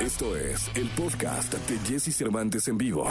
Esto es el podcast de Jesse Cervantes en vivo.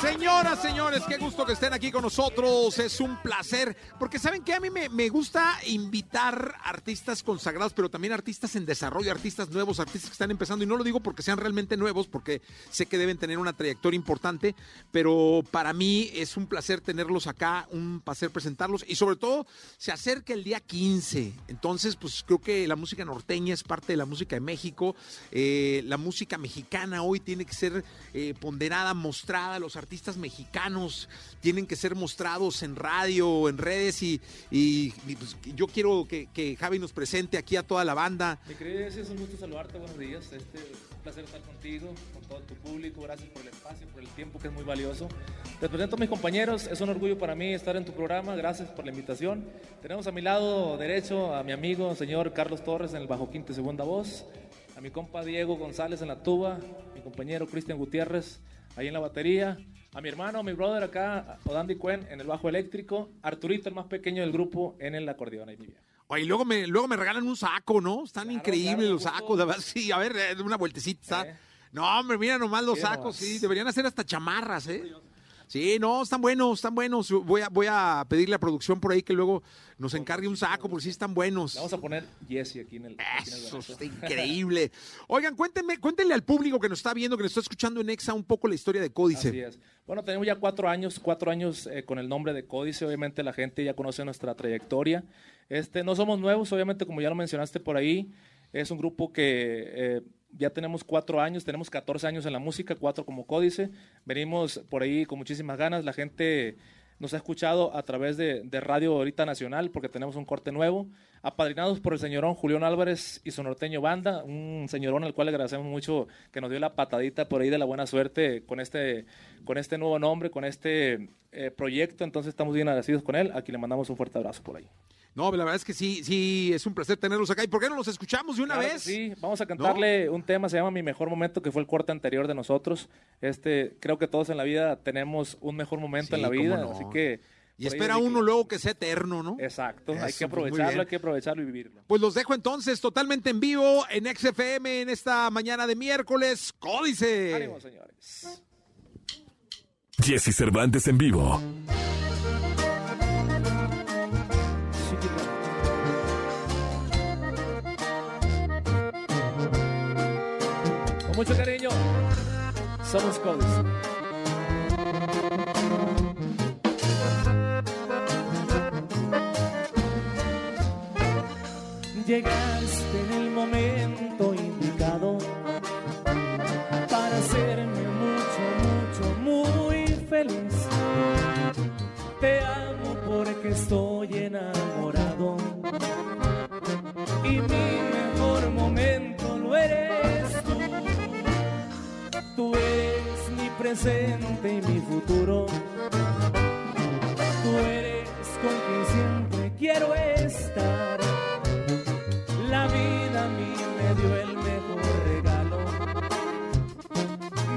Señoras, señores, qué gusto que estén aquí con nosotros. Es un placer, porque saben que a mí me, gusta invitar artistas consagrados, pero también artistas en desarrollo, artistas nuevos, artistas que están empezando. Y no lo digo porque sean realmente nuevos, porque sé que deben tener una trayectoria importante, pero para mí es un placer tenerlos acá, un placer presentarlos y sobre todo se acerca el día 15. Entonces, pues creo que la música norteña es parte de la música de México. Eh, la música mexicana hoy tiene que ser eh, ponderada, mostrada. Los artistas mexicanos tienen que ser mostrados en radio, en redes y, y, y pues, yo quiero que, que, Javi nos presente aquí a toda la banda. Mi querido es un gusto saludarte, buenos días, este, un placer estar contigo, con todo tu público, gracias por el espacio, por el tiempo que es muy valioso. Te presento a mis compañeros, es un orgullo para mí estar en tu programa, gracias por la invitación. Tenemos a mi lado derecho a mi amigo, señor Carlos Torres en el bajo quinta y segunda voz, a mi compa Diego González en la tuba, mi compañero Cristian Gutiérrez ahí en la batería, a mi hermano, a mi brother acá, Odandi Cuen en el bajo eléctrico, Arturito, el más pequeño del grupo, en el acordeón. Ahí, Oye, y luego me, luego me regalan un saco, ¿no? Están claro, increíbles claro, los sacos. Sí, a ver, eh, una vueltecita. ¿Eh? No, hombre, mira nomás los sacos, nomás. sí. Deberían hacer hasta chamarras, ¿eh? Sí, no, están buenos, están buenos. Voy a, voy a pedirle a producción por ahí que luego nos encargue un saco, porque sí están buenos. Vamos a poner Jesse aquí en el. Aquí en el Eso está increíble. Oigan, cuéntenme, cuéntenle al público que nos está viendo, que nos está escuchando en Exa un poco la historia de Códice. Así es. Bueno, tenemos ya cuatro años, cuatro años eh, con el nombre de Códice. Obviamente la gente ya conoce nuestra trayectoria. Este, no somos nuevos, obviamente, como ya lo mencionaste por ahí. Es un grupo que eh, ya tenemos cuatro años, tenemos 14 años en la música, cuatro como códice. Venimos por ahí con muchísimas ganas. La gente nos ha escuchado a través de, Radio Ahorita Nacional porque tenemos un corte nuevo. Apadrinados por el señorón Julián Álvarez y su norteño banda, un señorón al cual le agradecemos mucho que nos dio la patadita por ahí de la buena suerte con este, con este nuevo nombre, con este eh, proyecto. Entonces estamos bien agradecidos con él. Aquí le mandamos un fuerte abrazo por ahí. No, la verdad es que sí, sí, es un placer tenerlos acá. ¿Y por qué no los escuchamos de una claro vez? Sí, vamos a cantarle ¿No? un tema, se llama Mi Mejor Momento, que fue el corte anterior de nosotros. Este, creo que todos en la vida tenemos un mejor momento sí, en la vida, no. así que... Y espera uno que... luego que sea eterno, ¿no? Exacto, Eso, hay que aprovecharlo, pues hay que aprovecharlo y vivirlo. Pues los dejo entonces totalmente en vivo en XFM en esta mañana de miércoles. ¡Códice! ¡Ánimo, señores! Jesse Cervantes en vivo. Mucho cariño. Somos Codes. Llegaste en el presente y mi futuro. Tú eres con quien siempre quiero estar. La vida a mí me dio el mejor regalo.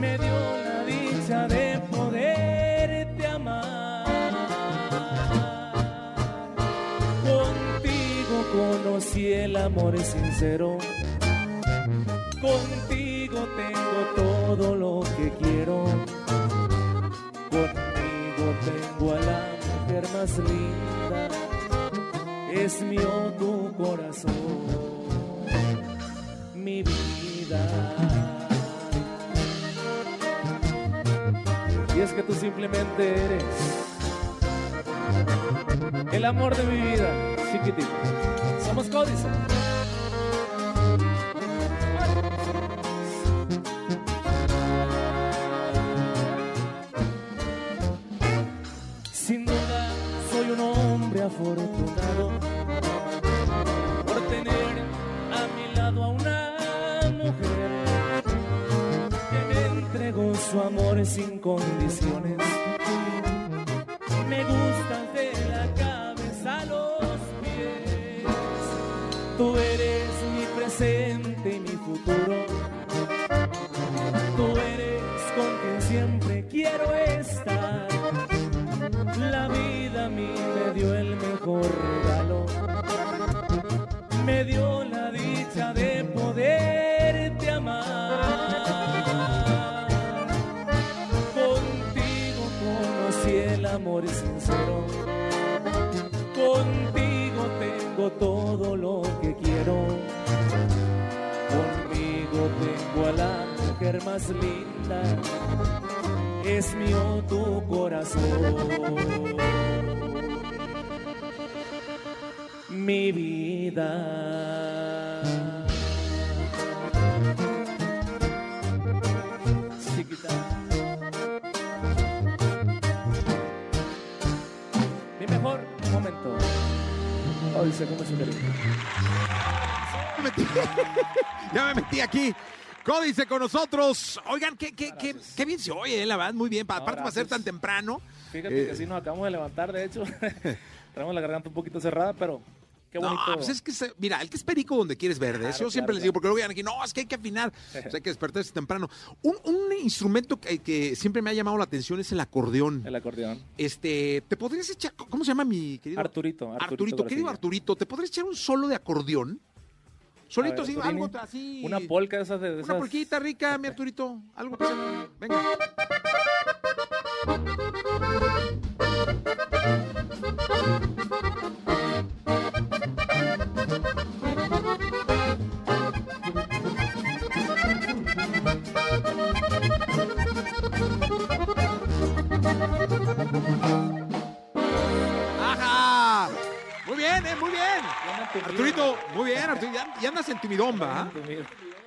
Me dio la dicha de poderte amar. Contigo conocí el amor sincero. Contigo tengo todo lo que quiero. Contigo tengo a la mujer más linda. Es mío tu corazón, mi vida. Y es que tú simplemente eres el amor de mi vida, chiquitito. Somos códice. Por tener a mi lado a una mujer que me entregó su amor sin condiciones. quiero. Conmigo tengo a la mujer más linda, es mío tu corazón. Mi vida. Chiquita. Mi mejor momento. Hoy se come su cariño me metí. ya me metí aquí. Códice con nosotros. Oigan, qué, qué, qué, qué bien se oye, eh, la verdad, muy bien. Pa- No, Aparte para ser tan temprano. Fíjate Eh. que sí nos acabamos de levantar, de hecho. Traemos la garganta un poquito cerrada, pero qué bonito. No, pues es que, se- mira, el que es perico donde quieres verdes. Claro, Yo siempre claro, les digo, porque luego llegan aquí, no, es que hay que afinar. Pues hay que despertarse temprano. Un, un instrumento que, que siempre me ha llamado la atención es el acordeón. El acordeón. Este, ¿te podrías echar, cómo se llama mi querido? Arturito. Arturito, Arturito, querido. Arturito, ¿te podrías echar un solo de acordeón? Solito, ver, sí, algo así. Una polca de esas de de Una esas. polquita rica, mi Arturito. Algo que sea- Venga. Arturito, muy bien, Arturito. Ya, ya andas en tu ¿va? entumí.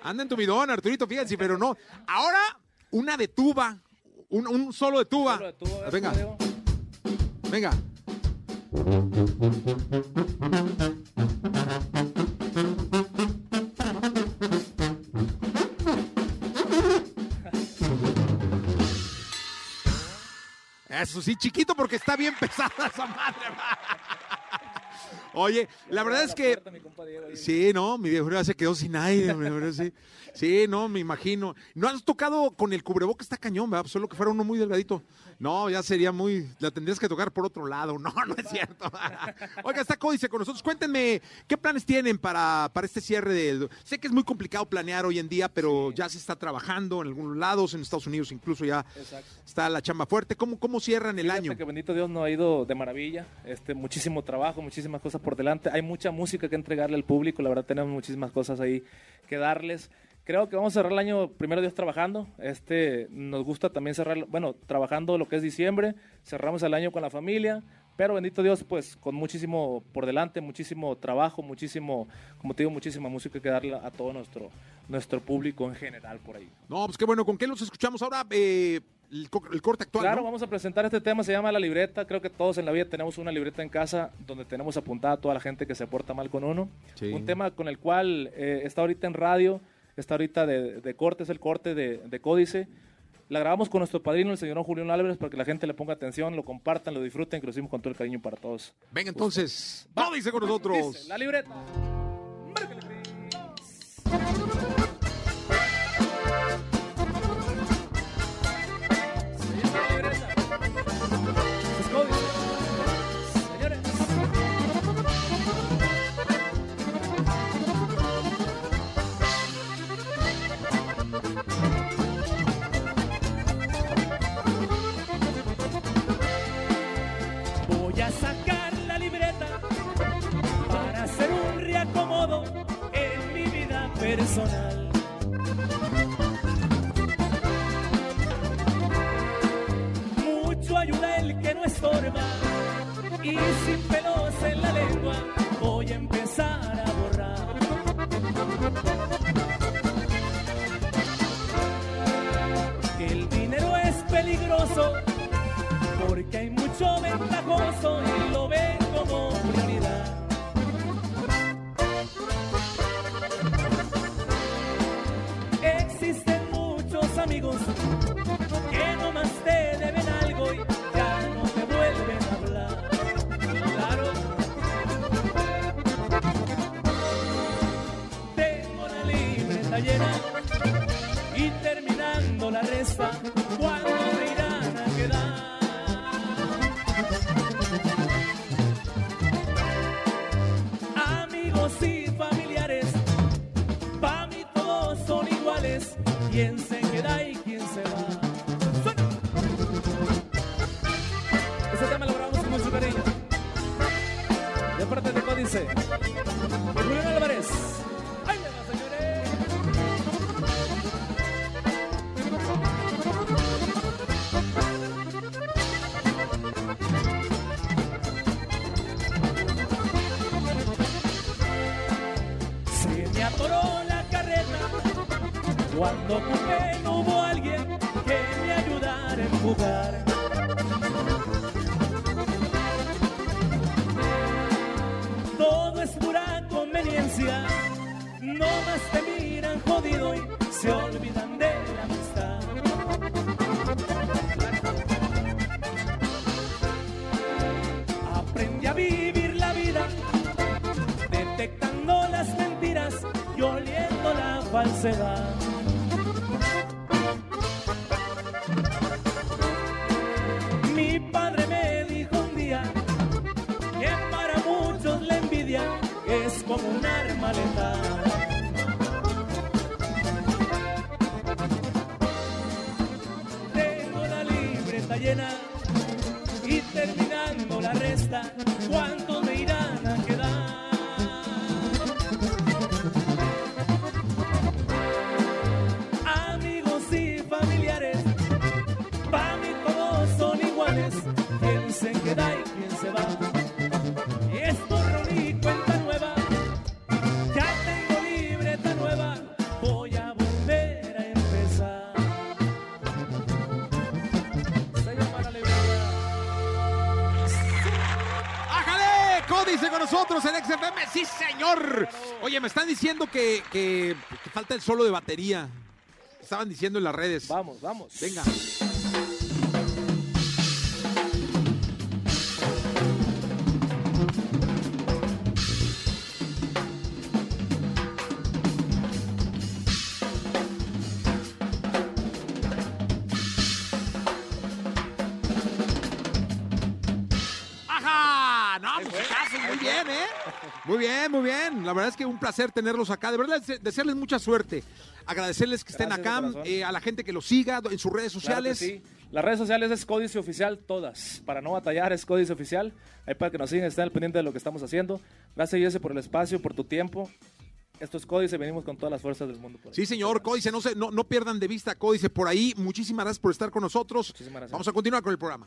Anda en tu midón, Arturito, fíjense, pero no. Ahora, una de tuba. Un, un solo de tuba. Solo de tubo, a ver, venga, venga. Eso sí, chiquito porque está bien pesada esa madre. va. Oye, la verdad es que Diego. Sí, no, mi viejo ya se quedó sin aire, sí. Sí, no, me imagino. No has tocado con el cubreboca, está cañón, ¿verdad? Solo que fuera uno muy delgadito. No, ya sería muy. La tendrías que tocar por otro lado. No, no es cierto. Oiga, está Códice con nosotros. Cuéntenme, ¿qué planes tienen para, para este cierre del. Sé que es muy complicado planear hoy en día, pero ya se está trabajando en algunos lados, en Estados Unidos incluso ya Exacto. está la chamba fuerte. ¿Cómo, cómo cierran el Fíjate año? que bendito Dios nos ha ido de maravilla. Este, muchísimo trabajo, muchísimas cosas por delante. Hay mucha música que entregarle al público. La verdad tenemos muchísimas cosas ahí que darles. Creo que vamos a cerrar el año primero Dios trabajando. Este, nos gusta también cerrar, bueno, trabajando lo que es diciembre. Cerramos el año con la familia. Pero bendito Dios, pues con muchísimo por delante, muchísimo trabajo, muchísimo, como te digo, muchísima música que darle a todo nuestro, nuestro público en general por ahí. No, pues qué bueno. ¿Con qué los escuchamos ahora? Eh, el, co- el corte actual. Claro, ¿no? vamos a presentar este tema, se llama La Libreta. Creo que todos en la vida tenemos una libreta en casa donde tenemos apuntada a toda la gente que se porta mal con uno. Sí. Un tema con el cual eh, está ahorita en radio, está ahorita de, de corte, es el corte de, de Códice. La grabamos con nuestro padrino, el señor Julián Álvarez, para que la gente le ponga atención, lo compartan, lo disfruten, que lo hicimos con todo el cariño para todos. Venga, entonces, Va. Códice con nosotros. Dice, la libreta. Mucho ayuda el que no estorba y sin pelos en la lengua voy a empezar a borrar. El dinero es peligroso porque hay mucho ventajoso y lo ven llena y terminando la resta, ¿cuándo me irán a quedar? Amigos y familiares, pa' mí todos son iguales, quién se queda y quién se va. ¡Suena! Ese tema lo grabamos con mucho cariño. De parte de Códice, Julián Álvarez. No hubo alguien que me ayudara a empujar. Todo es pura conveniencia, no más te miran jodido y se olvidan de la amistad. Aprendí a vivir la vida, detectando las mentiras y oliendo la falsedad. Como un arma letal. Tengo la libreta llena y terminando la resta, ¿cuántos me irán Con nosotros en XFM. ¡Sí, señor! Oye, me están diciendo que, que- que falta el solo de batería. Estaban diciendo en las redes. Vamos, vamos. Venga. Muy bien, muy bien. La verdad es que un placer tenerlos acá. De verdad, dese- desearles mucha suerte. Agradecerles que estén Gracias, acá, eh, a la gente que los siga en sus redes sociales. sí. Las redes sociales es Códice Oficial, todas. Para no batallar es Códice Oficial. Ahí para que nos sigan, estén al pendiente de lo que estamos haciendo. Gracias, Jesse, por el espacio, por tu tiempo. Esto es Códice, venimos con todas las fuerzas del mundo. por. Sí, señor, Códice, no, se, no, no pierdan de vista Códice por ahí. Muchísimas gracias por estar con nosotros. Muchísimas gracias. Vamos a continuar con el programa.